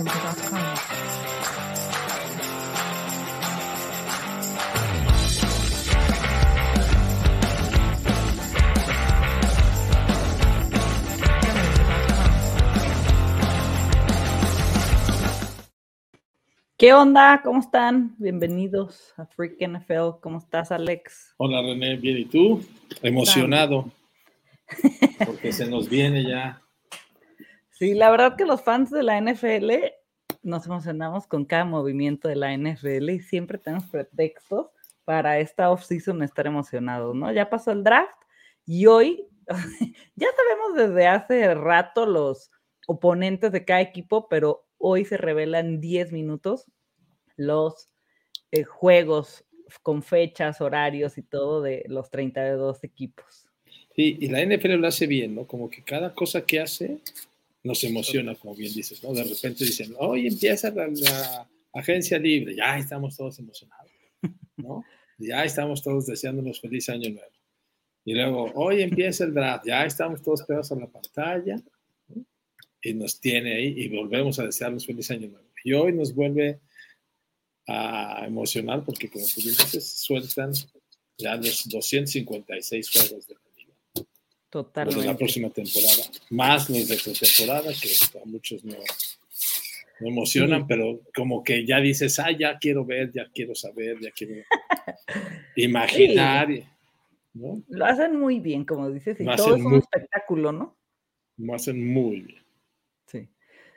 ¿Qué onda? ¿Cómo están? Bienvenidos a Freak NFL. ¿Cómo estás, Alex? Hola René, bien, ¿y tú? Emocionado. Porque se nos viene ya. Sí, la verdad que los fans de la NFL nos emocionamos con cada movimiento de la NFL y siempre tenemos pretextos para esta off-season estar emocionados, ¿no? Ya pasó el draft y hoy ya sabemos desde hace rato los oponentes de cada equipo, pero hoy se revelan 10 minutos los eh, juegos con fechas, horarios y todo de los 32 equipos. Sí, y la NFL lo hace bien, ¿no? Como que cada cosa que hace nos emociona, como bien dices, ¿no? De repente dicen, hoy empieza la, la agencia libre, ya estamos todos emocionados, ¿no? Ya estamos todos deseándonos feliz año nuevo. Y luego, hoy empieza el draft, ya estamos todos pegados a la pantalla, ¿no? y nos tiene ahí y volvemos a desearnos feliz año nuevo. Y hoy nos vuelve a emocionar porque como tú dices, sueltan ya los 256 juegos de Los Totalmente. de la próxima temporada, más los de pretemporada que a muchos no, no emocionan, Sí. pero como que ya dices, ah, ya quiero ver, ya quiero saber, ya quiero imaginar, y- ¿no? Lo hacen muy bien, como dices, y Lo todo es un muy- espectáculo, ¿no? Lo hacen muy bien. Sí.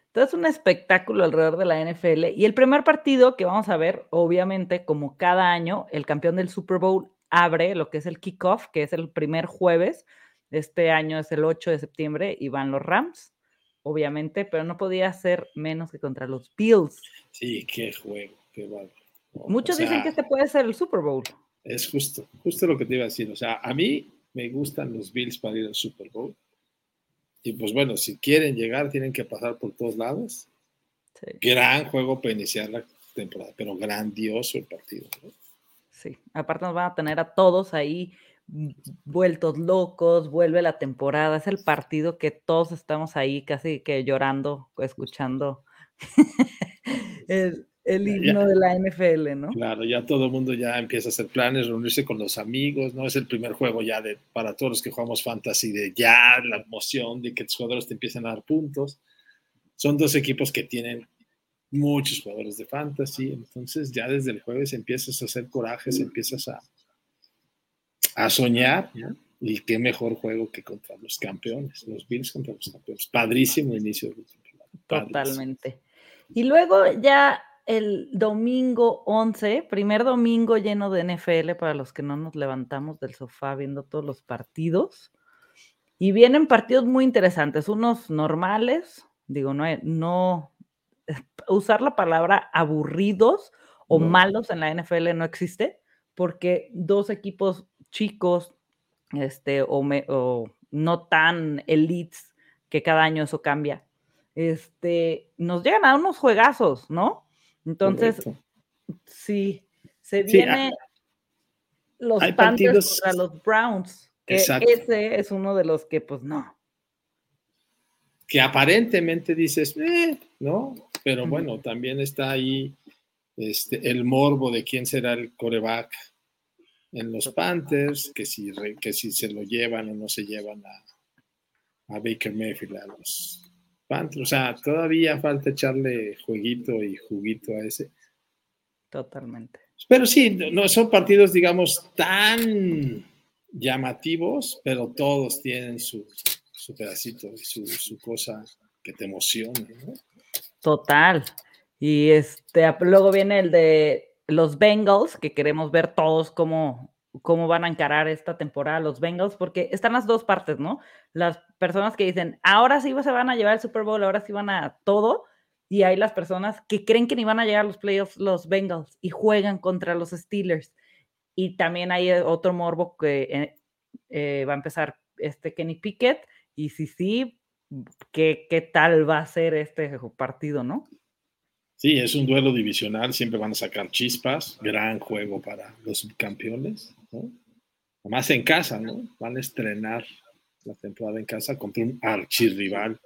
Entonces, un espectáculo alrededor de la NFL. Y el primer partido que vamos a ver, obviamente, como cada año, el campeón del Super Bowl abre lo que es el kickoff, que es el primer jueves. Este año es el 8 de septiembre y van los Rams, obviamente, pero no podía ser menos que contra los Bills. Sí, qué juego, qué. O Muchos dicen que este puede ser el Super Bowl. Es justo, justo lo que te iba a decir. O sea, a mí me gustan los Bills para ir al Super Bowl. Y pues bueno, si quieren llegar, tienen que pasar por todos lados. Sí, Gran juego para iniciar la temporada, pero grandioso el partido. ¿no? sí. Aparte nos van a tener a todos ahí vueltos locos, vuelve la temporada, es el partido que todos estamos ahí casi que llorando, escuchando el, himno ya. de la NFL, ¿no? Claro, ya todo el mundo ya empieza a hacer planes, reunirse con los amigos, ¿no? Es el primer juego ya de, para todos los que jugamos fantasy, de ya la emoción de que tus jugadores te empiecen a dar puntos. Son dos equipos que tienen muchos jugadores de fantasy, entonces ya desde el jueves empiezas a hacer corajes, empiezas a, a soñar, ¿no? Y qué mejor juego que contra los campeones, los Bills contra los campeones. Padrísimo inicio de temporada. Totalmente. Y luego ya el domingo 11, primer domingo lleno de NFL para los que no nos levantamos del sofá viendo todos los partidos. Y vienen partidos muy interesantes, unos normales, digo, no, no usar la palabra aburridos o No. malos en la NFL no existe, porque dos equipos chicos este, o, me- o no tan elites, que cada año eso cambia, este, nos llegan a unos juegazos, ¿no? Entonces, Correcto. sí, se Sí, viene los Panthers partidos- contra los Browns, que Exacto. ese es uno de los que, pues, no. que aparentemente dices, "Eh", ¿no? Pero bueno, también está ahí este, el morbo de quién será el coreback en los Panthers, que si, que si se lo llevan o no se llevan a, a Baker Mayfield a los Panthers. O sea, todavía falta echarle jueguito y juguito a ese. Totalmente. Pero sí, no son partidos, digamos, tan llamativos, pero todos tienen su, su pedacito y su, su cosa que te emociona, ¿no? Total. Y este, luego viene el de los Bengals, que queremos ver todos cómo, cómo van a encarar esta temporada los Bengals, porque están las dos partes, ¿no? Las personas que dicen, ahora sí se van a llevar el Super Bowl, ahora sí van a todo, y hay las personas que creen que ni van a llegar a los playoffs los Bengals y juegan contra los Steelers. Y también hay eh, otro morbo que eh, eh, va a empezar este Kenny Pickett, y si sí, ¿qué, qué tal va a ser este partido, no? Sí, es un duelo divisional, siempre van a sacar chispas, gran juego para los subcampeones, ¿no? En casa, ¿no? Van a estrenar la temporada en casa contra un archirrival.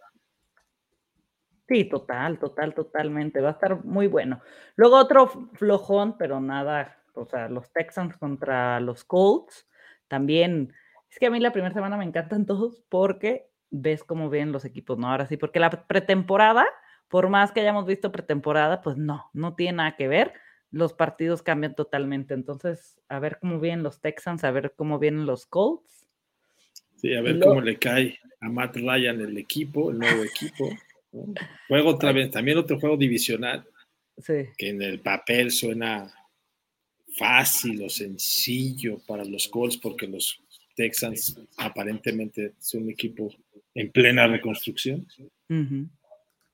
Sí, total, total, totalmente. Va a estar muy bueno. Luego otro flojón, pero nada, o sea, los Texans contra los Colts. También, es que a mí la primera semana me encantan todos porque ves cómo ven los equipos, ¿no? Ahora sí, porque la pretemporada, por más que hayamos visto pretemporada, pues no, no tiene nada que ver. Los partidos cambian totalmente. Entonces, a ver cómo vienen los Texans, a ver cómo vienen los Colts. Sí, a ver cómo le cae a Matt Ryan el equipo, el nuevo equipo. Juego otra vez, también otro juego divisional, que en el papel suena fácil o sencillo para los Colts porque los Texans aparentemente son un equipo en plena reconstrucción.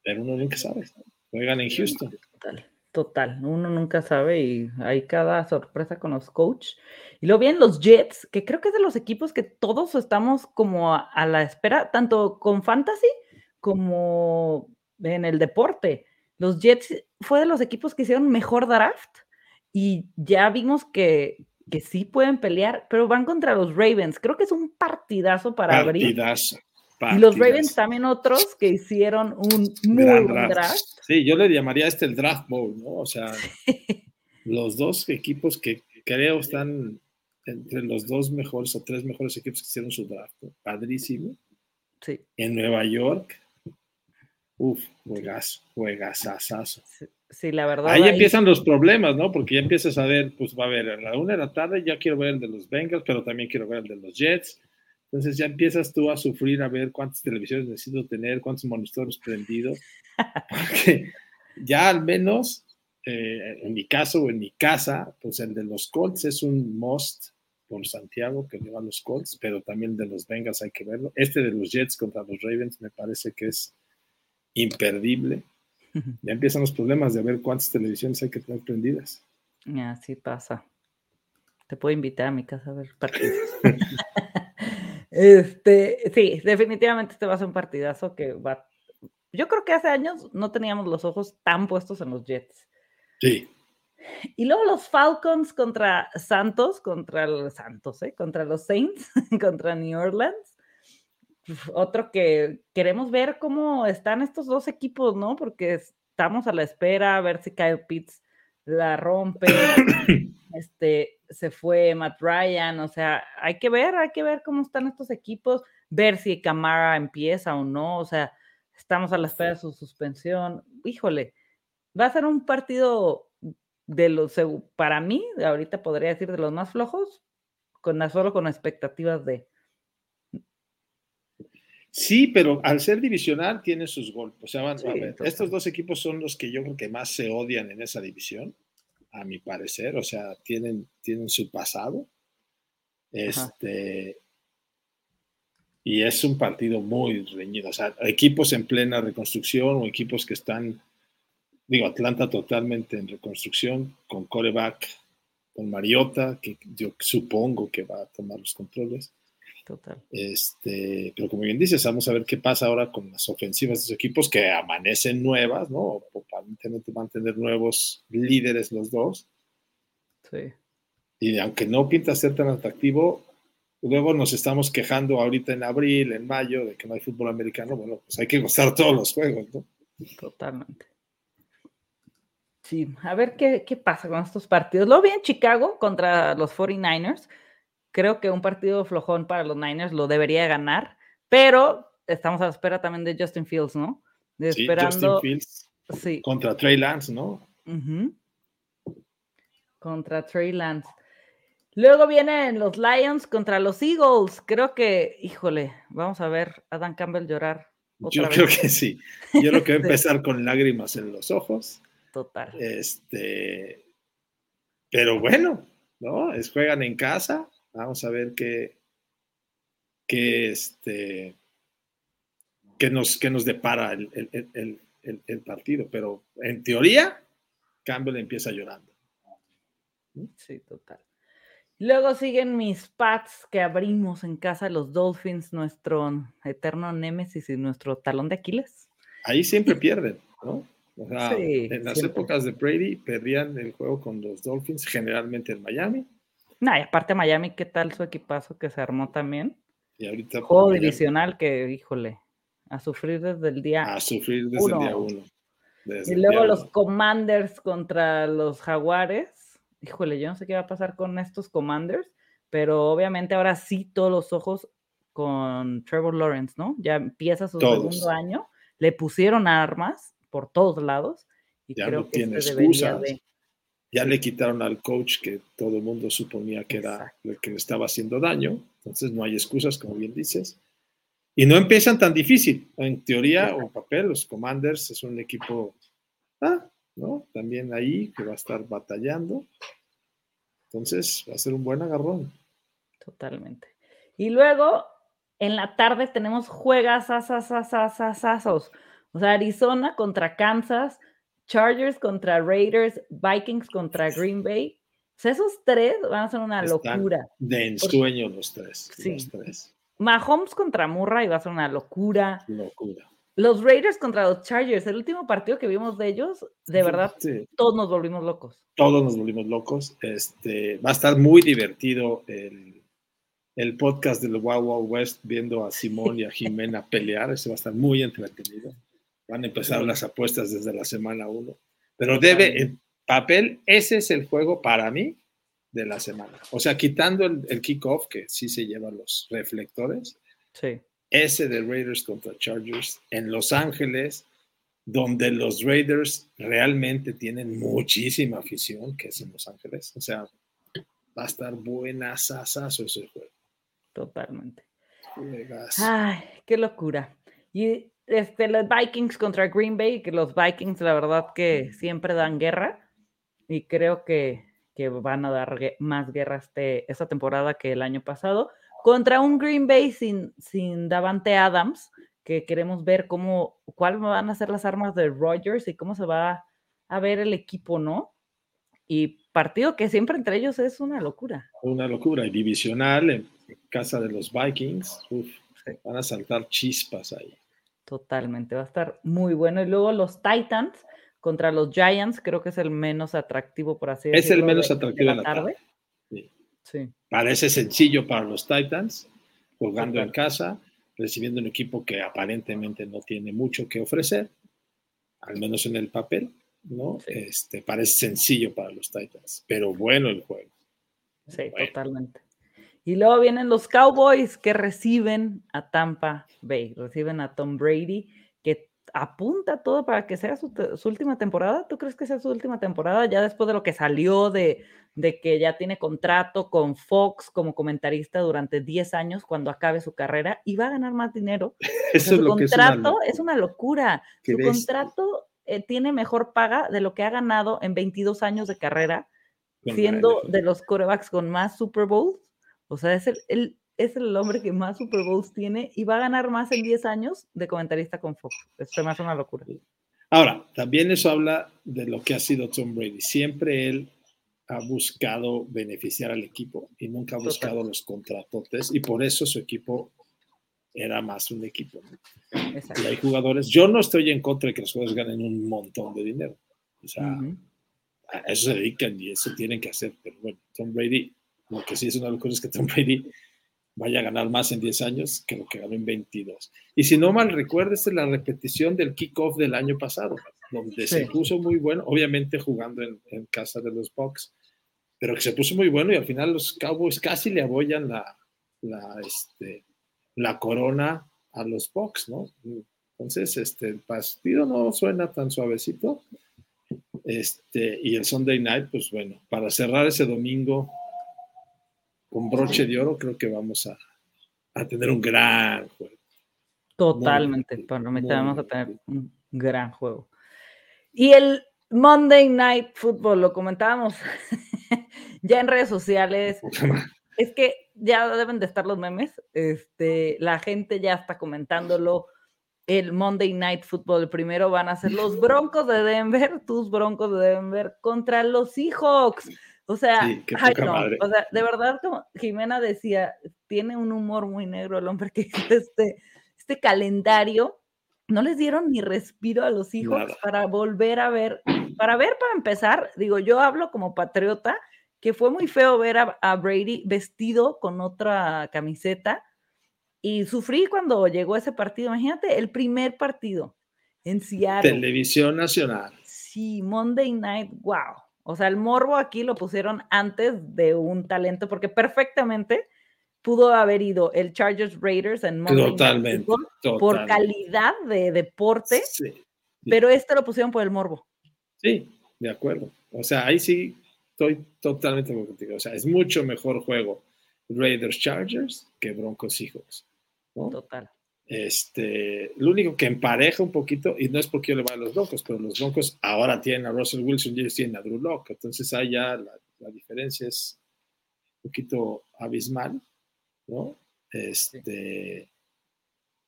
Pero uno nunca sabe. Juegan en Houston. Total, total, uno nunca sabe y hay cada sorpresa con los coaches. Y luego bien los Jets, que creo que es de los equipos que todos estamos como a la espera, tanto con Fantasy como en el deporte. Los Jets fue de los equipos que hicieron mejor draft y ya vimos que, que sí pueden pelear, pero van contra los Ravens. Creo que es un partidazo para partidazo, abrir. Y los Ravens también otros que hicieron un muy buen draft. Sí, yo le llamaría este el draft bowl, ¿no? O sea, los dos equipos que creo están entre los dos mejores o tres mejores equipos que hicieron su draft. Padrísimo. Sí. En Nueva York, Uf, juegas, juegas asazo. Sí, la verdad. Ahí, empiezan los problemas, ¿no? Porque ya empiezas a ver, pues va a ver, a la una de la tarde ya quiero ver el de los Bengals, pero también quiero ver el de los Jets. Entonces ya empiezas tú a sufrir a ver cuántas televisiones necesito tener, cuántos monitores prendidos. Porque ya al menos, eh, en mi caso o en mi casa, pues el de los Colts es un must por Santiago que lleva los Colts, pero también el de los Bengals hay que verlo. Este de los Jets contra los Ravens me parece que es imperdible. Ya empiezan los problemas de ver cuántas televisiones hay que tener prendidas. Así pasa. Te puedo invitar a mi casa a ver partidos. este, sí, definitivamente este va a ser un partidazo que va. Yo creo que hace años no teníamos los ojos tan puestos en los Jets. Sí. Y luego los Falcons contra Santos, contra los Santos, ¿eh? contra los Saints, contra New Orleans otro que queremos ver cómo están estos dos equipos, ¿no? Porque estamos a la espera a ver si Kyle Pitts la rompe. este, se fue Matt Ryan, o sea, hay que ver, hay que ver cómo están estos equipos, ver si Camara empieza o no, o sea, estamos a la espera de su suspensión. Híjole, va a ser un partido de los, para mí, ahorita podría decir de los más flojos, con solo con expectativas de Sí, pero al ser divisional tiene sus golpes. O sea, a ver, estos dos equipos son los que yo creo que más se odian en esa división, a mi parecer. O sea, tienen, tienen su pasado. Este. Y es un partido muy reñido. O sea, equipos en plena reconstrucción o equipos que están, digo, Atlanta totalmente en reconstrucción, con coreback, con Mariota, que yo supongo que va a tomar los controles Total. Este, pero como bien dices, vamos a ver qué pasa ahora con las ofensivas de los equipos que amanecen nuevas, ¿no? Aparentemente van a tener nuevos líderes los dos. Sí. Y aunque no pinta ser tan atractivo, luego nos estamos quejando ahorita en abril, en mayo, de que no hay fútbol americano. Bueno, pues hay que gustar todos los juegos, ¿no? Totalmente. Sí, a ver qué, qué pasa con estos partidos. Lo vi en Chicago contra los 49ers Creo que un partido flojón para los Niners lo debería ganar, pero estamos a la espera también de Justin Fields, ¿no? sí, Justin Fields sí. contra Trey Lance, ¿no? Contra Trey Lance. Luego vienen los Lions contra los Eagles. Creo que, híjole, vamos a ver a Dan Campbell llorar. Yo creo que sí. Yo creo que va a empezar con lágrimas en los ojos. Total. Este, pero bueno, ¿no? Es, juegan en casa. Vamos a ver qué, qué, este, qué, nos, qué nos depara el, partido. Pero en teoría, Campbell empieza llorando. Sí, total. Luego siguen mis Pats que abrimos en casa los Dolphins, nuestro eterno némesis y nuestro talón de Aquiles. Ahí siempre pierden, ¿no? O sea, en las épocas de Brady perdían el juego con los Dolphins, generalmente en Miami, Nah, y aparte Miami, ¿qué tal su equipazo que se armó también? Y ahorita. Juego divisional que, híjole, a sufrir desde el día A sufrir desde el día uno. uno. Desde Y luego los uno. Commanders contra los Jaguares. Híjole, yo no sé qué va a pasar con estos Commanders, pero obviamente ahora sí todos los ojos con Trevor Lawrence, ¿no? Ya empieza su Todos. segundo año, le pusieron armas por todos lados y Ya creo no que tiene este debería de... Ya le quitaron al coach que todo el mundo suponía que era Exacto. el que le estaba haciendo daño. Entonces no hay excusas, como bien dices. Y no empiezan tan difícil. En teoría o en papel, los Commanders es un equipo, ah, ¿no? También ahí que va a estar batallando. Entonces va a ser un buen agarrón. Totalmente. Y luego, en la tarde tenemos juegas asasasasasazos. O sea, Arizona contra Kansas, Chargers contra Raiders, Vikings contra Green Bay. O sea, esos tres van a ser una Están locura. De ensueño los tres. Sí. Los tres. Mahomes contra Murray va a ser una locura. Locura. Los Raiders contra los Chargers, el último partido que vimos de ellos, de verdad, Sí. todos nos volvimos locos. todos nos volvimos locos. Este, va a estar muy divertido el, el podcast del Wow Wow West viendo a Simón y a Jimena pelear. Ese va a estar muy entretenido. Van a empezar las apuestas desde la semana 1. Pero debe, en papel, ese es el juego para mí de la semana. O sea, quitando el, el kickoff, que sí se lleva los reflectores, Sí. ese de Raiders contra Chargers en Los Ángeles, donde los Raiders realmente tienen muchísima afición, que es en Los Ángeles. O sea, va a estar buena sasazo ese juego. Totalmente. Ay, qué locura. Y este, los Vikings contra Green Bay, que los Vikings, la verdad, que siempre dan guerra. Y creo que, que van a dar más guerra este, esta temporada que el año pasado. Contra un Green Bay sin, sin Davante Adams, que queremos ver cómo, cuáles van a ser las armas de Rodgers y cómo se va a ver el equipo, ¿no? Y partido que siempre entre ellos es una locura. Una locura. Y divisional en casa de los Vikings. uf, van a saltar chispas ahí. Totalmente, va a estar muy bueno. Y luego los Titans contra los Giants, creo que es el menos atractivo, por así Es el decirlo. menos de- atractivo de la tarde. Sí. Sí, Parece sencillo para los Titans, jugando en casa, recibiendo un equipo que aparentemente no tiene mucho que ofrecer, al menos en el papel, ¿no? Sí. Este, parece sencillo para los Titans, pero bueno el juego. sí, Bueno. totalmente. Y luego vienen los Cowboys que reciben a Tampa Bay, reciben a Tom Brady, que apunta todo para que sea su, última temporada. ¿Tú crees que sea su última temporada? Ya después de lo que salió de, de que ya tiene contrato con Fox como comentarista durante 10 años cuando acabe su carrera y va a ganar más dinero. O sea, Eso es su lo que es una contrato es una locura. Su contrato eh, tiene mejor paga de lo que ha ganado en 22 años de carrera, siendo de los corebacks con más Super Bowls. O sea, es el, el- es el hombre que más Super Bowls tiene y va a ganar más en 10 años de comentarista con Fox. Esto me hace una locura. Ahora, también eso habla de lo que ha sido Tom Brady. Siempre él ha buscado beneficiar al equipo y nunca ha Total. buscado los contratotes y por eso su equipo era más un equipo. ¿no? Y hay jugadores, yo no estoy en contra de que los jugadores ganen un montón de dinero. O sea, Ujú. a eso se dedican y eso tienen que hacer. Pero bueno, Tom Brady, lo que sí es una locura es que Tom Brady vaya a ganar más en 10 años que lo que ganó en 22. Y si no mal recuerdo, esta es la repetición del kickoff del año pasado, donde se Sí. puso muy bueno, obviamente jugando en, en casa de los Bucks, pero que se puso muy bueno y al final los Cowboys casi le abollan la, la, este, la corona a los Bucks, ¿no? Entonces, este, el partido no suena tan suavecito. Este, y el Sunday night, pues bueno, para cerrar ese domingo con broche de oro, creo que vamos a, a tener un gran juego. Totalmente. también vamos a tener un gran juego. Y el Monday Night Football, lo comentábamos ya en redes sociales. Es que ya deben de estar los memes. Este, la gente ya está comentándolo. El Monday Night Football, el primero van a ser los Broncos de Denver, tus Broncos de Denver contra los Seahawks. O sea, Sí, qué ay, poca no, madre. o sea, de verdad, como Jimena decía, tiene un humor muy negro el hombre que hizo este, este calendario. No les dieron ni respiro a los Nada. para volver a ver, para ver, para empezar, digo, yo hablo como patriota, que fue muy feo ver a, a Brady vestido con otra camiseta y sufrí cuando llegó ese partido. Imagínate, el primer partido en Seattle. Televisión Nacional. Sí, Monday Night, wow. O sea, el morbo aquí lo pusieron antes de un talento, porque perfectamente pudo haber ido el Chargers Raiders en Monday totalmente, Night por calidad de deporte, pero este lo pusieron por el morbo. Sí, de acuerdo. O sea, ahí sí estoy totalmente contigo. O sea, es mucho mejor juego Raiders Chargers que Broncos Seahawks. Total. Este, lo único que empareja un poquito, y no es porque yo le vaya a los Broncos, pero los Broncos ahora tienen a Russell Wilson y ellos tienen a Drew Locke. Entonces ahí ya la, diferencia es un poquito abismal, ¿no? Este,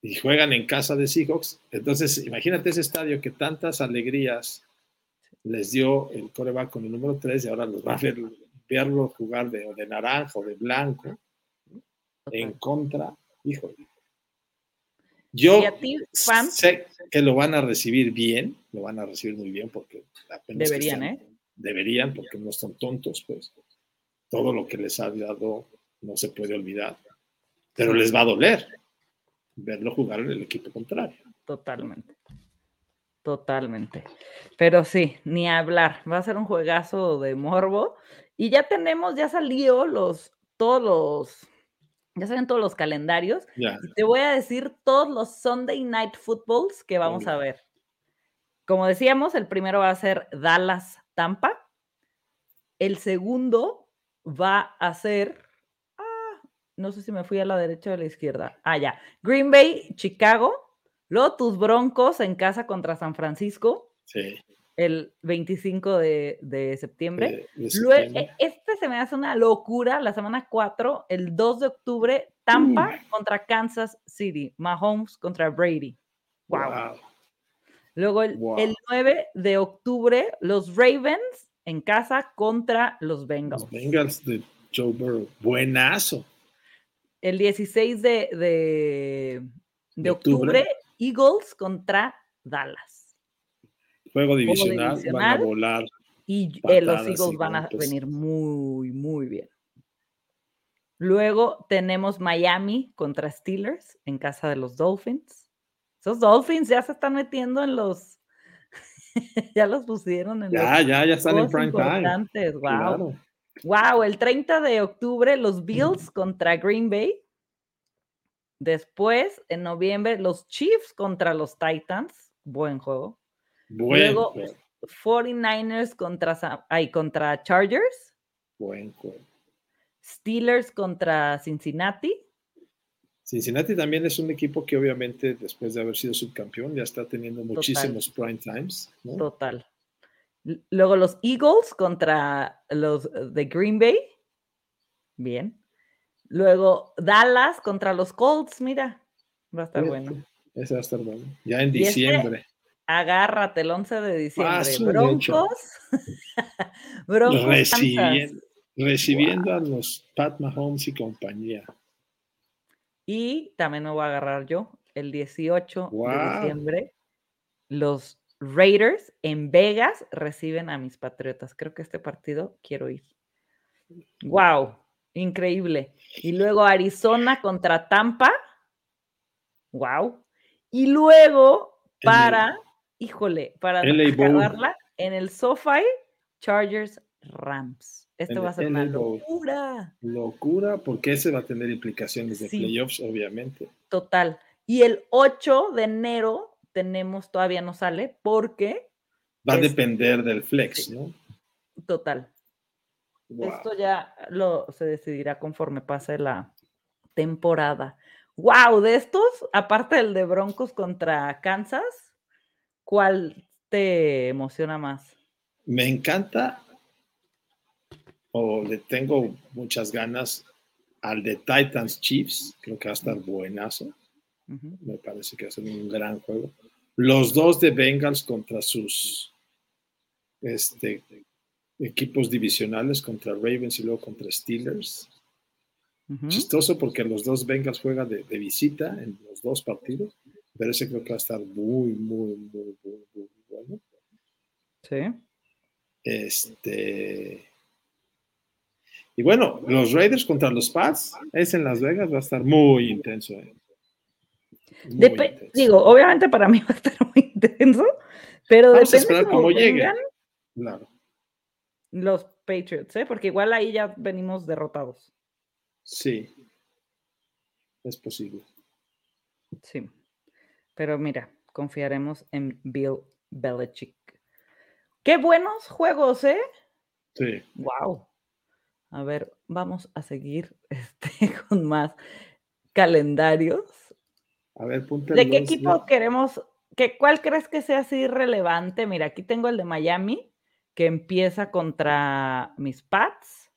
y juegan en casa de Seahawks. Entonces, imagínate ese estadio que tantas alegrías les dio el coreback con el número 3 y ahora los va a ver, verlo jugar de, de naranja o de blanco en contra. Híjole. Yo sé que lo van a recibir bien, lo van a recibir muy bien porque deberían, ¿eh? Deberían, porque no son tontos, pues. Todo lo que les ha dado no se puede olvidar. Pero les va a doler verlo jugar en el equipo contrario. Totalmente. Totalmente. Pero sí, ni hablar. Va a ser un juegazo de morbo. Y ya tenemos, ya salió los, todos los, ya saben todos los calendarios. Y te voy a decir todos los Sunday Night Footballs que vamos a ver. Como decíamos, el primero va a ser Dallas Tampa. El segundo va a ser, ah, no sé si me fui a la derecha o a la izquierda. Ah, ya. Green Bay, Chicago. Luego tus Broncos en casa contra San Francisco. Sí. El 25 de, septiembre. Luego, e, este se me hace una locura. La semana 4, el 2 de octubre, Tampa contra Kansas City. Mahomes contra Brady. Wow. Luego el, el, 9 de octubre, los Ravens en casa contra los Bengals. Los Bengals de Joe Burrow. Buenazo. El 16 de, de, octubre, Eagles contra Dallas. Juego divisional, van a volar. Y eh, los Eagles van a venir muy, muy bien. Luego tenemos Miami contra Steelers en casa de los Dolphins. Esos Dolphins ya se están metiendo en los. ya los pusieron en ya, los. Ya, ya están en prime time. Wow. Wow, el 30 de octubre, los Bills contra Green Bay. Después, en noviembre, los Chiefs contra los Titans. Buen juego. Luego, 49ers contra, ay, contra Chargers. Buen juego. Steelers contra Cincinnati. Cincinnati también es un equipo que obviamente después de haber sido subcampeón ya está teniendo muchísimos prime times. Total. Luego los Eagles contra los de Green Bay. Bien. Luego Dallas contra los Colts, mira, va a estar bueno. Ese va a estar bueno. Ya en este, diciembre. Agárrate el 11 de diciembre. Broncos. Broncos. Recibiendo, recibiendo a los Pat Mahomes y compañía. Y también me voy a agarrar yo el 18 de diciembre. Los Raiders en Vegas reciben a mis Patriotas. Creo que este partido quiero ir. Wow. Increíble. Y luego Arizona contra Tampa. Wow. Y luego para, híjole, para acabarla en el SoFi Chargers Rams. Esto va a ser una locura. Locura, porque ese va a tener implicaciones de playoffs, obviamente. Total. Y el 8 de enero tenemos, todavía no sale, porque... Va a depender del flex, ¿no? Total. Esto ya lo, se decidirá conforme pase la temporada. ¡Wow! De estos, aparte del de Broncos contra Kansas, ¿cuál te emociona más? Me encanta o le tengo muchas ganas al de Titans Chiefs, creo que va a estar buenazo. Me parece que va a ser un gran juego. Los dos de Bengals contra sus este, equipos divisionales contra Ravens y luego contra Steelers. Chistoso porque los dos Bengals juegan de, visita en los dos partidos, pero ese creo que va a estar muy, muy, muy, muy, bueno. Sí. Este. Y bueno, los Raiders contra los Pats, es en Las Vegas, va a estar muy intenso. ¿eh? Muy intenso. digo, obviamente para mí va a estar muy intenso, pero Vamos a esperar cómo llegue. Claro. los Patriots, ¿eh? porque igual ahí ya venimos derrotados. Sí. Es posible. Sí. Pero mira, confiaremos en Bill Belichick. Qué buenos juegos, ¿eh? Sí. Wow. A ver, vamos a seguir este, con más calendarios. A ver, ¿De qué equipo queremos? Que, ¿Cuál crees que sea así relevante? Mira, aquí tengo el de Miami, que empieza contra mis Pats,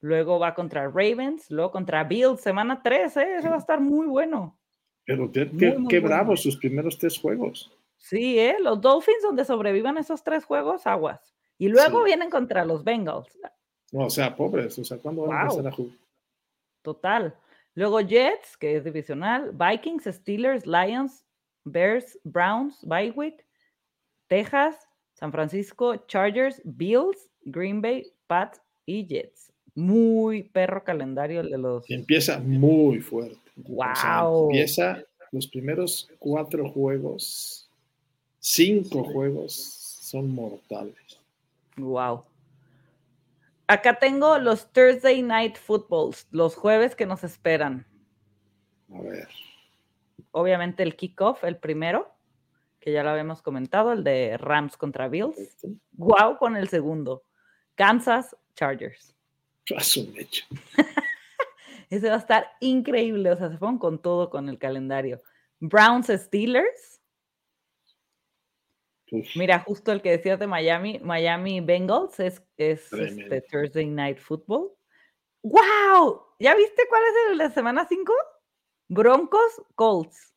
luego va contra Ravens, luego contra Bills, semana 3, ¿eh? Eso va a estar muy bueno. Pero qué, Muy, qué- muy qué bueno. bravos sus primeros tres juegos. Sí, ¿eh? Los Dolphins, donde sobrevivan esos tres juegos, aguas. Y luego Sí. vienen contra los Bengals. No, o sea, pobres. O sea, ¿cuándo van a empezar a jugar? Total. Luego Jets, que es divisional, Vikings, Steelers, Lions, Bears, Browns, Bywick, Texas, San Francisco, Chargers, Bills, Green Bay, Pats y Jets. Muy perro calendario el de los. Y empieza muy fuerte. O sea, Wow. empieza los primeros cuatro juegos, cinco juegos son mortales. Wow. Acá tengo los Thursday Night Footballs, los jueves que nos esperan. A ver. Obviamente el kickoff, el primero, que ya lo habíamos comentado, el de Rams contra Bills. perfecto. Wow con el segundo. Kansas Chargers. Un hecho. Ese va a estar increíble. O sea, se fueron con todo con el calendario. Browns Steelers. Uf, Mira, justo el que decías de Miami, Miami Bengals es, es este Thursday Night Football. ¡Wow! ¿Ya viste cuál es el de semana 5? Broncos Colts.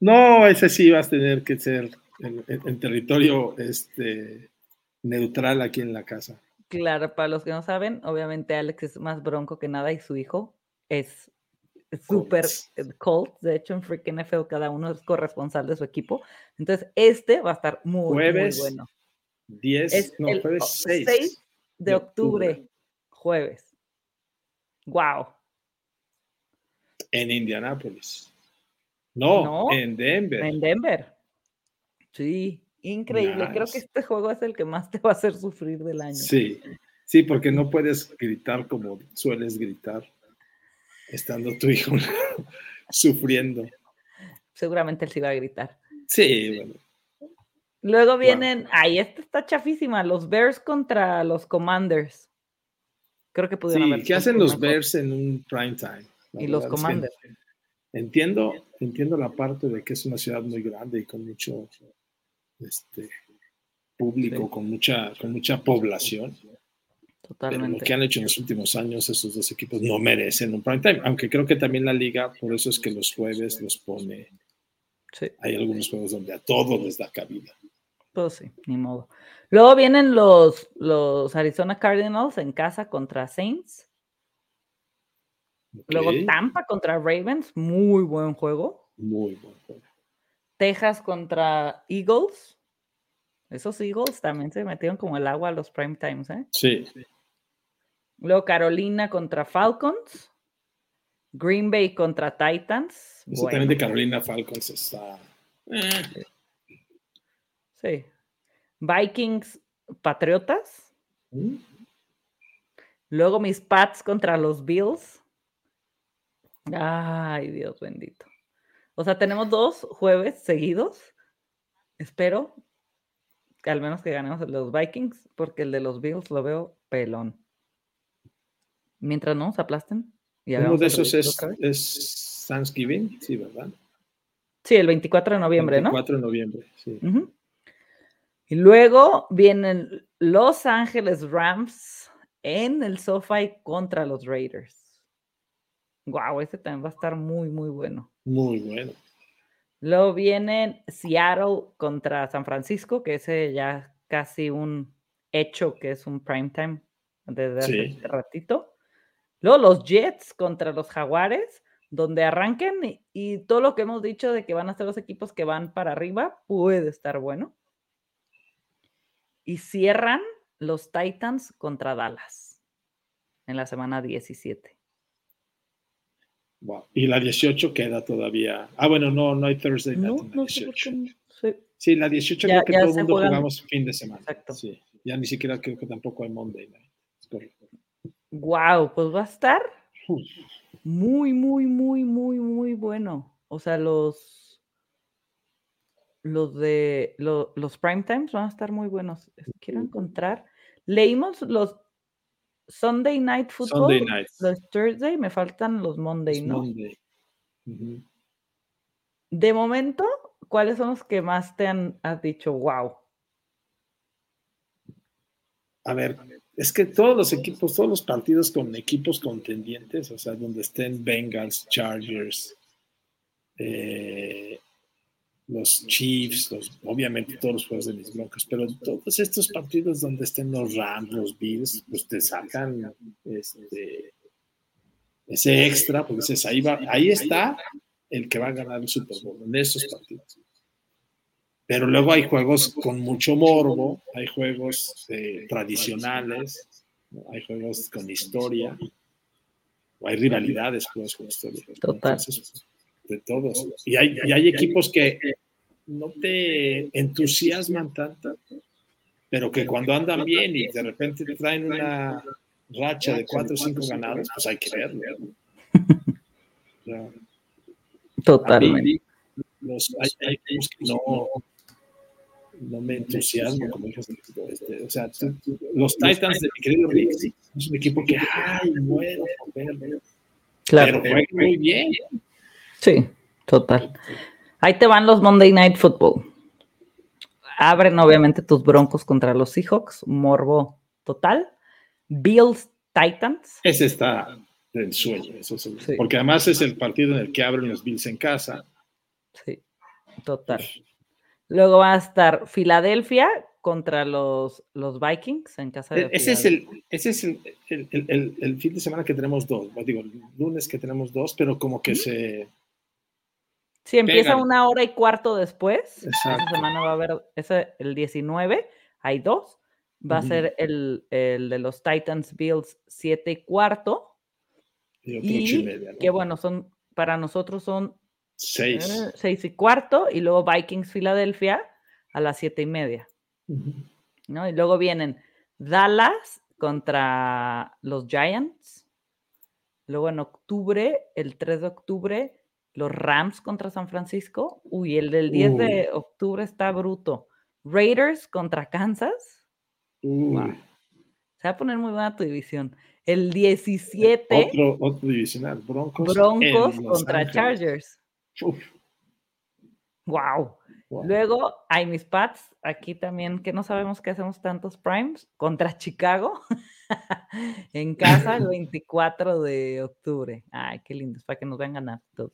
No, ese sí vas a tener que ser en, en- en territorio este, neutral aquí en la casa. Claro, para los que no saben, obviamente Alex es más bronco que nada y su hijo es súper eh, Colts. De hecho, en Freak NFL cada uno es corresponsal de su equipo. Entonces, este va a estar muy, Jueves muy bueno. 10, Es no, el jueves o- 6. 6 de, de octubre, octubre. jueves. Wow. En Indianápolis. No, No, en Denver. En Denver. Sí, increíble. Creo que este juego es el que más te va a hacer sufrir del año. Sí, sí, porque no puedes gritar como sueles gritar, estando tu hijo sufriendo. Seguramente él sí va a gritar. Sí, bueno, Luego vienen, ay, esta está chafísima, los Bears contra los Commanders. Creo que pudieron sí, haber ¿qué hacen los. Bears en un prime time? La Y los verdad es que Commanders. Entiendo, entiendo la parte de que es una ciudad muy grande y con mucho este, público, Sí. con mucha, con mucha población. Pero lo Totalmente. que han hecho en los últimos años, esos dos equipos no merecen un prime time, aunque creo que también la liga, por eso es que los jueves los pone, Sí, hay algunos juegos donde a todos les da cabida. pues sí, ni modo. Luego vienen los, los Arizona Cardinals en casa contra Saints. Luego Tampa contra Ravens, muy buen juego. Muy buen juego. Texas contra Eagles. Esos Eagles también se metieron como el agua a los prime times, ¿eh? Sí, Luego Carolina contra Falcons. Green Bay contra Titans. eso Bueno, también de Carolina Falcons está. eh, sí. Vikings Patriotas. ¿mm? Luego mis Pats contra los Bills. Ay, Dios bendito. O sea, tenemos dos jueves seguidos. Espero que al menos que ganemos el de los Vikings, porque el de los Bills lo veo pelón. Mientras no nos aplasten. y Uno de esos es, es Thanksgiving, sí, ¿verdad? Sí, el 24 de noviembre, ¿no? 4 de noviembre, sí. Y luego vienen Los Ángeles Rams en el SoFi contra los Raiders. Wow, ese también va a estar muy, muy bueno. Muy bueno. Luego vienen Seattle contra San Francisco, que ese ya casi un hecho que es un prime time desde hace Sí. ratito. Luego los Jets contra los Jaguares, donde arranquen y, y todo lo que hemos dicho de que van a ser los equipos que van para arriba puede estar bueno. Y cierran los Titans contra Dallas en la semana 17. Wow. Y la 18 queda todavía. Ah, bueno, no, no hay Thursday Night. No, no sé por qué no sé. Sí, la 18 Ya- creo que todo el mundo juegan- jugamos fin de semana. Exacto. Sí. Ya ni siquiera creo que tampoco hay Monday Night. Es correcto. Wow, pues va a estar muy, muy, muy, muy, muy bueno. O sea, los los de lo- los prime times van a estar muy buenos. Quiero encontrar. Leímos los Sunday Night Football, Sunday Night. los Thursday, me faltan los Monday, Es ¿no? Monday. De momento, ¿cuáles son los que más te han has dicho, wow? A ver, es que todos los equipos, todos los partidos con equipos contendientes, o sea, donde estén Bengals, Chargers, eh, los Chiefs, los, obviamente todos los juegos de mis Broncos, pero todos estos partidos donde estén los Rams, los Bills, pues te sacan este, ese extra, porque dices, ahí, va, ahí está el que va a ganar el Super Bowl, en esos partidos. Pero luego hay juegos con mucho morbo, hay juegos eh, tradicionales, ¿no? hay juegos con historia, o hay rivalidades, juegos con historia. Total. Entonces, de todos. Y hay, y hay equipos que no te entusiasman tanto, pero que cuando andan bien y de repente te traen una racha de cuatro o cinco ganados, pues hay que verlo. Totalmente. los, hay, hay equipos que no, no me entusiasman, como dices, este, o sea, tú- tú- los Titans de mi querido Rick, sí, es un equipo que, ay, muero por verlo, Claro. pero juega muy bien. Sí, total. Ahí te van los Monday Night Football. Abren obviamente tus Broncos contra los Seahawks, morbo total. Bills Titans. Ese está del sueño, eso sí. Sí. porque además es el partido en el que abren los Bills en casa. Sí, total. Luego va a estar Filadelfia contra los, los Vikings en casa de E, Ese es el, ese es el, el- el- fin de semana que tenemos dos, digo, el lunes que tenemos dos, pero como que se... Sí, empieza pegan. una hora y cuarto después. Esa Exacto. semana va a haber ese, el 19, hay dos. Va a ser el, el de los Titans Bills 7 y cuarto. y otro Y media, ¿no? que bueno, son para nosotros son Seis. seis y cuarto. Y luego Vikings Filadelfia a las siete y media. ¿no? Y luego vienen Dallas contra los Giants. Luego en octubre, el 3 de octubre, los Rams contra San Francisco. Uy, el del 10 de octubre está bruto. Raiders contra Kansas. Wow. Se va a poner muy buena tu división. El 17, Otro, otro divisional, Broncos. Broncos contra Ángeles. Chargers. Uf, Wow. wow. Luego hay mis Pats, aquí también, que no sabemos qué hacemos tantos primes, contra Chicago, en casa el 24 de octubre. Ay, qué lindo, es para que nos vean ganar todos.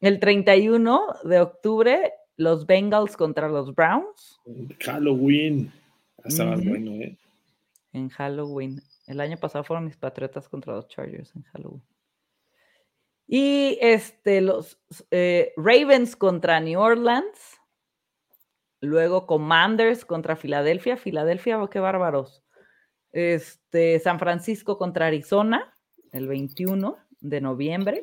El 31 de octubre, los Bengals contra los Browns Halloween. Bueno, ¿eh? en Halloween. El año pasado fueron mis Patriotas contra los Chargers en Halloween. Y este, los eh, Ravens contra New Orleans. Luego Commanders contra Filadelfia. Filadelfia, oh, qué bárbaros. Este, San Francisco contra Arizona, el 21 de noviembre.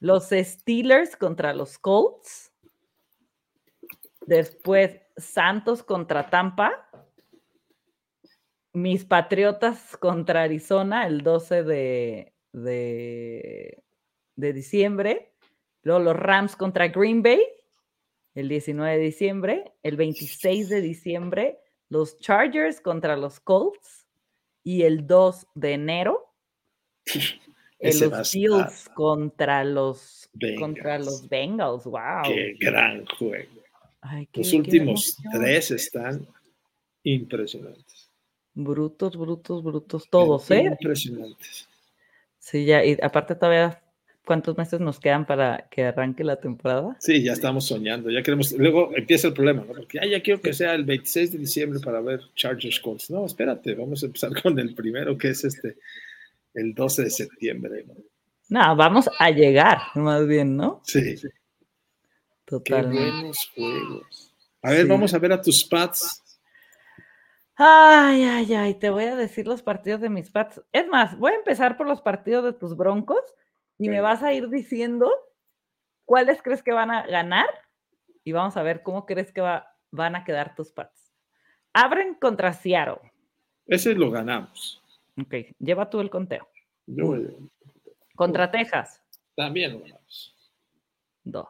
Los Steelers contra los Colts. Después Santos contra Tampa. Mis Patriotas contra Arizona el 12 de, de, de diciembre. Luego los Rams contra Green Bay el 19 de diciembre. El 26 de diciembre los Chargers contra los Colts. Y el 2 de enero eh, va a los Bills contra los, Bengals. contra los Bengals. Wow. Qué gran juego. Ay, qué- Los últimos tres están impresionantes. Brutos, brutos, brutos, todos, ¿eh? Impresionantes. Sí, ya, y aparte todavía, ¿cuántos meses nos quedan para que arranque la temporada? Sí, ya estamos soñando, ya queremos. Luego empieza el problema, ¿no? Porque "Ay, ya quiero que sea el 26 de diciembre para ver Chargers Colts. No, espérate, vamos a empezar con el primero, que es este, el 12 de septiembre. ¿no? No, vamos a llegar, más bien, ¿no? Sí, qué Totalmente. buenos juegos. A ver, Sí. vamos a ver a tus Pats. Ay, ay, ay, te voy a decir los partidos de mis Pats. Es más, voy a empezar por los partidos de tus Broncos y me vas a ir diciendo cuáles crees que van a ganar y vamos a ver cómo crees que va- van a quedar tus Pats. Abren contra Seattle. Ese lo ganamos. Ok, lleva tú el conteo. Yo, Contra Texas. también lo ganamos. Dos.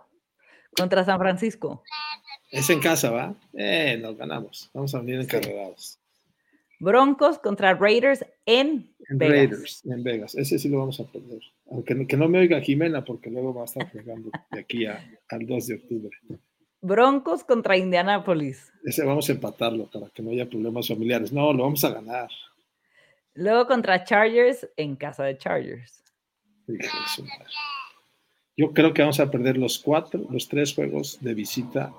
Contra San Francisco. Es en casa, ¿va? Eh, nos ganamos. Vamos a venir encarregados. Broncos contra Raiders en, En Vegas. Raiders, en Vegas. Ese sí lo vamos a perder. Aunque no- que no me oiga Jimena, porque luego va a estar jugando de aquí a- al 2 de octubre. Broncos contra Indianapolis. Ese vamos a empatarlo para que no haya problemas familiares. No, lo vamos a ganar. Luego contra Chargers en casa de Chargers. Yo creo que vamos a perder los cuatro, los tres juegos de visita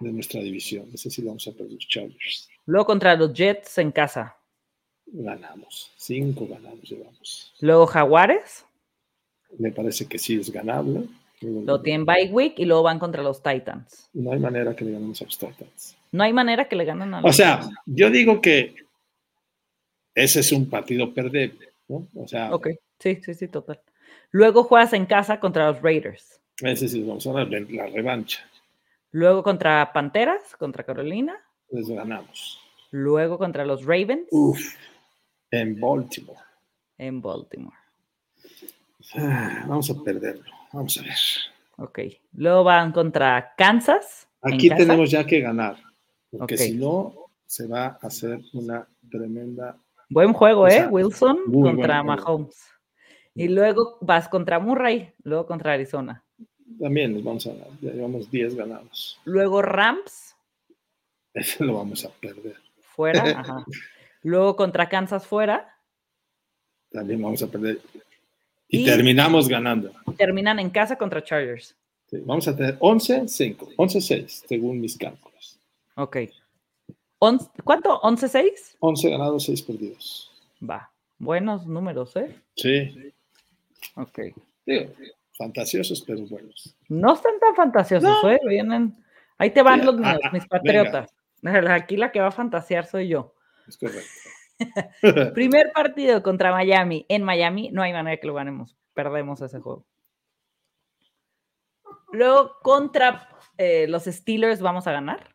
de nuestra división. Ese sí lo vamos a perder los Chargers. Luego contra los Jets en casa. Ganamos. Cinco ganamos llevamos. Luego Jaguares. Me parece que sí es ganable. Luego tienen bye week y luego van contra los Titans. No hay manera que le ganemos a los Titans. No hay manera que le ganen a O los sea, yo digo que ese es un partido perdible, ¿no? O sea, Ok, sí, sí, sí, total. Luego juegas en casa contra los Raiders. ese sí vamos a dar la revancha. Luego contra Panteras, contra Carolina. Les ganamos. Luego contra los Ravens Uf, en Baltimore. en Baltimore. Ah, vamos a perderlo. Vamos a ver. Ok. Luego van contra Kansas. Aquí tenemos ya que ganar, porque si no, se va a hacer una tremenda. Buen juego, ¿eh? Wilson contra. Mahomes. Y luego vas contra Murray, luego contra Arizona. También les vamos a ganar. Ya llevamos 10 ganados. Luego Rams, Ese lo vamos a perder. fuera. ajá. Luego contra Kansas, fuera. También vamos a perder. Y, Y- terminamos ganando. Terminan en casa contra Chargers. Sí, vamos a tener 11-5, 11-6, según mis cálculos. Ok. ¿Cuánto? ¿11-6? 11 ganados, 6 perdidos. Va. Buenos números, ¿eh? Sí. Ok. Digo, fantasiosos, pero buenos. No están tan fantasiosos, No. ¿eh? Vienen. Ahí te van los ah, míos, ah, mis venga. patriotas. Aquí la que va a fantasear soy yo. Es correcto. Primer partido contra Miami. En Miami no hay manera que lo ganemos. Perdemos ese juego. Luego contra eh, los Steelers vamos a ganar.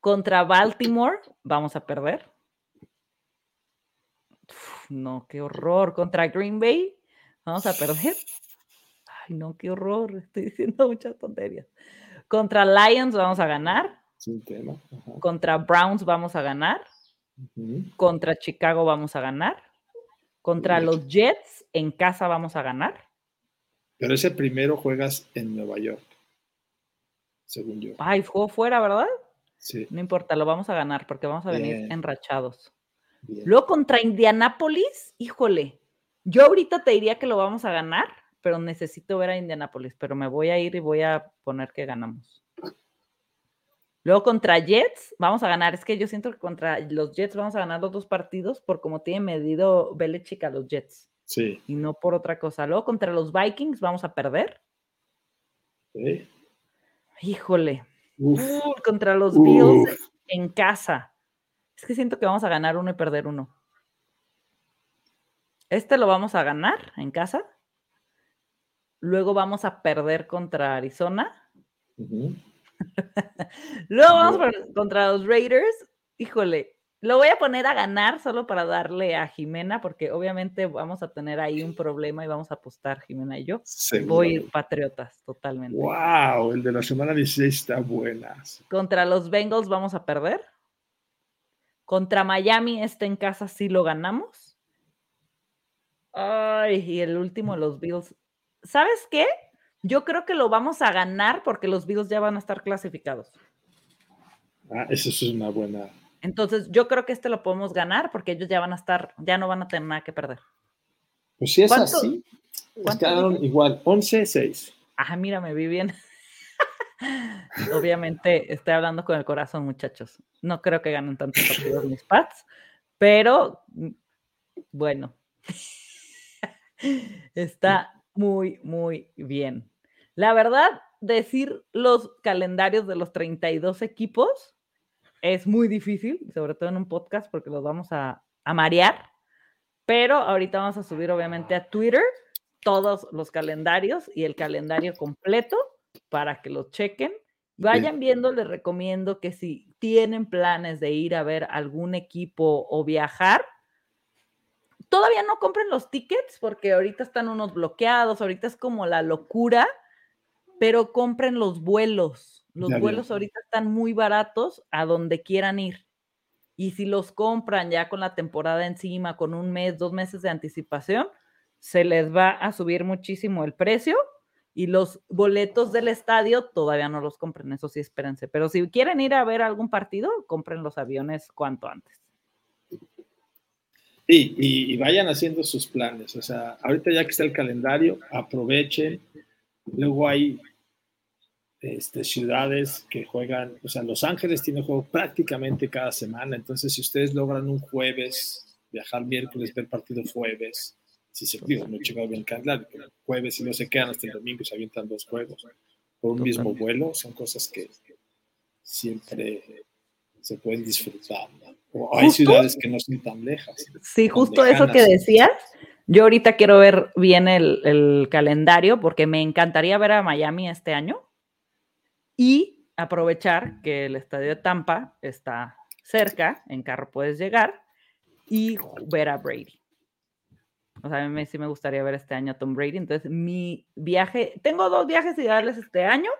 Contra Baltimore vamos a perder. Uf, no, qué horror. Contra Green Bay vamos a perder. Ay, no, qué horror. Estoy diciendo muchas tonterías. Contra Lions vamos a ganar. Sin tema. Ajá. Contra Browns vamos a ganar. Contra Chicago vamos a ganar. Contra los Jets en casa vamos a ganar. Pero ese primero juegas en Nueva York, según yo. Ay, juego fuera, ¿verdad? Sí, No importa, lo vamos a ganar porque vamos a venir enrachados. bien. Luego contra Indianápolis, híjole, yo ahorita te diría que lo vamos a ganar, pero necesito ver a Indianápolis, pero me voy a ir y voy a poner que ganamos. Luego contra Jets, vamos a ganar. Es que yo siento que contra los Jets vamos a ganar los dos partidos por como tiene medido Belichick a los Jets Sí. y no por otra cosa. Luego contra los Vikings vamos a perder. sí. Híjole, Uf, Uh, contra los Uf. Bills en casa. Es que siento que vamos a ganar uno y perder uno. Este lo vamos a ganar en casa. Luego vamos a perder contra Arizona. Luego vamos contra los Raiders. Híjole, lo voy a poner a ganar solo para darle a Jimena, porque obviamente vamos a tener ahí un problema y vamos a apostar, Jimena y yo. Voy patriotas, totalmente. Wow, el de la semana 16 está buenas. Contra los Bengals vamos a perder. Contra Miami, este en casa sí lo ganamos. Ay, y el último, los Bills. ¿Sabes qué? Yo creo que lo vamos a ganar porque los Bills ya van a estar clasificados. Ah, eso es una buena. Entonces, yo creo que este lo podemos ganar porque ellos ya van a estar, ya no van a tener nada que perder. Pues si es ¿Cuánto- así, cuánto quedaron igual, 11-6. Ajá, mira, me vi bien. Obviamente estoy hablando con el corazón, muchachos. No creo que ganen tantos partidos mis Pats, pero mm, bueno, está muy, muy bien. La verdad, decir los calendarios de los 32 equipos es muy difícil, sobre todo en un podcast, porque los vamos a, a marear, Pero ahorita vamos a subir obviamente a Twitter todos los calendarios y el calendario completo para que lo chequen. Vayan viendo, les recomiendo que si tienen planes de ir a ver algún equipo o viajar, todavía no compren los tickets porque ahorita están unos bloqueados, ahorita es como la locura, pero compren los vuelos. Los vuelos ahorita están muy baratos a donde quieran ir. Y si los compran ya con la temporada encima, con un mes, dos meses de anticipación, se les va a subir muchísimo el precio y los boletos del estadio todavía no los compren, eso sí, espérense. Pero si quieren ir a ver algún partido, compren los aviones cuanto antes. Sí, y, vayan haciendo sus planes. O sea, ahorita ya que está el calendario, aprovechen. Luego hay este, ciudades que juegan, o sea, Los Ángeles tiene juego prácticamente cada semana. Entonces, si ustedes logran un jueves, viajar miércoles, ver partido jueves, si se digo, no llegado bien calendario, pero jueves y no se quedan hasta el domingo se avientan dos juegos por un mismo vuelo, son cosas que siempre se pueden disfrutar. O hay ciudades que no son tan lejas. Sí, justo eso que decías. Yo ahorita quiero ver bien el, el, calendario porque me encantaría ver a Miami este año y aprovechar que el estadio de Tampa está cerca, en carro puedes llegar y ver a Brady. O sea, a mí sí me gustaría ver este año a Tom Brady. Entonces, mi viaje, tengo dos viajes ideales este año,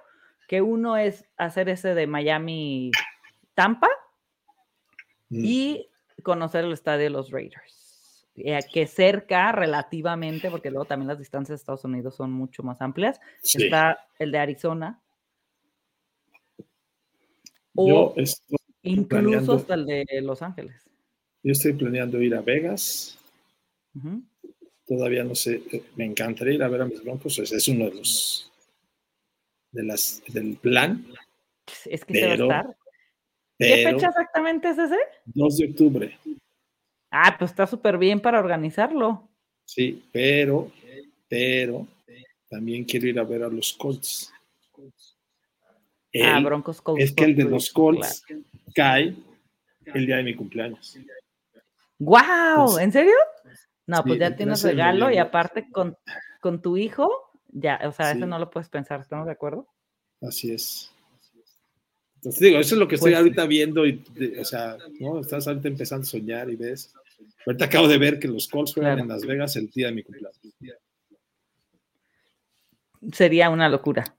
que uno es hacer ese de Miami Tampa mm. y conocer el estadio de los Raiders. Eh, que cerca relativamente, porque luego también las distancias de Estados Unidos son mucho más amplias, está el de Arizona. O incluso hasta el de Los Ángeles. Yo estoy planeando ir a Vegas. Todavía no sé, eh, me encantaría ir a ver a mis broncos, es uno de los de las del plan. Es que se va a estar. ¿Qué fecha exactamente es ese? 2 de octubre. Ah, pues está súper bien para organizarlo. Sí, pero, pero también quiero ir a ver a los Colts. ah, Broncos Colts. Es que el de los Colts cae el día de mi cumpleaños. ¡Wow! ¿En serio? No, pues ya tienes regalo y aparte con, con, tu hijo, ya, o sea, eso no lo puedes pensar, ¿estamos de acuerdo? Así es. Entonces digo, eso es lo que estoy pues ahorita viendo y, o sea, ¿no? Estás ahorita empezando a soñar y ves. Ahorita acabo de ver que los Colts juegan en Las Vegas el día de mi cumpleaños. Sería una locura.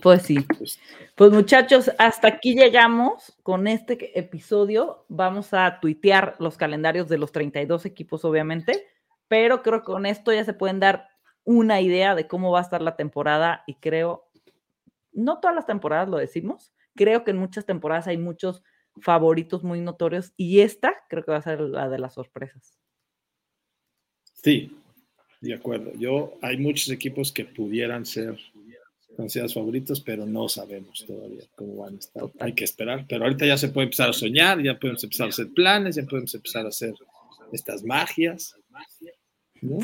Pues sí. Pues pues muchachos, hasta aquí llegamos con este episodio. Vamos a tuitear los calendarios de los 32 equipos, obviamente, pero creo que con esto ya se pueden dar una idea de cómo va a estar la temporada y creo, no todas las temporadas lo decimos, creo que en muchas temporadas hay muchos favoritos muy notorios y esta creo que va a ser la de las sorpresas. Sí, de acuerdo. Yo hay muchos equipos que pudieran ser considerados favoritos, pero no sabemos todavía cómo van a estar. Hay que esperar, pero ahorita ya se puede empezar a soñar, ya podemos empezar a hacer planes, ya podemos empezar a hacer estas magias.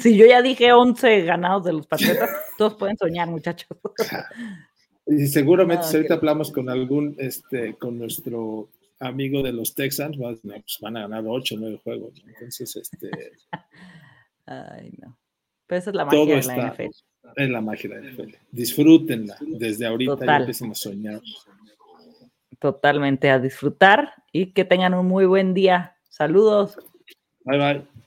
Si yo ya dije 11 ganados de los Patriotas, todos pueden soñar, muchachos. y seguramente si ahorita hablamos con algún, este, con nuestro amigo de los Texans, pues van a ganar 8 o 9 juegos. Entonces, este... Ay, no. Pero esa es la magia de la NFL. Es la magia de la NFL. Disfrútenla desde ahorita y empiecen a soñar. Totalmente a disfrutar y que tengan un muy buen día. Saludos. Bye bye.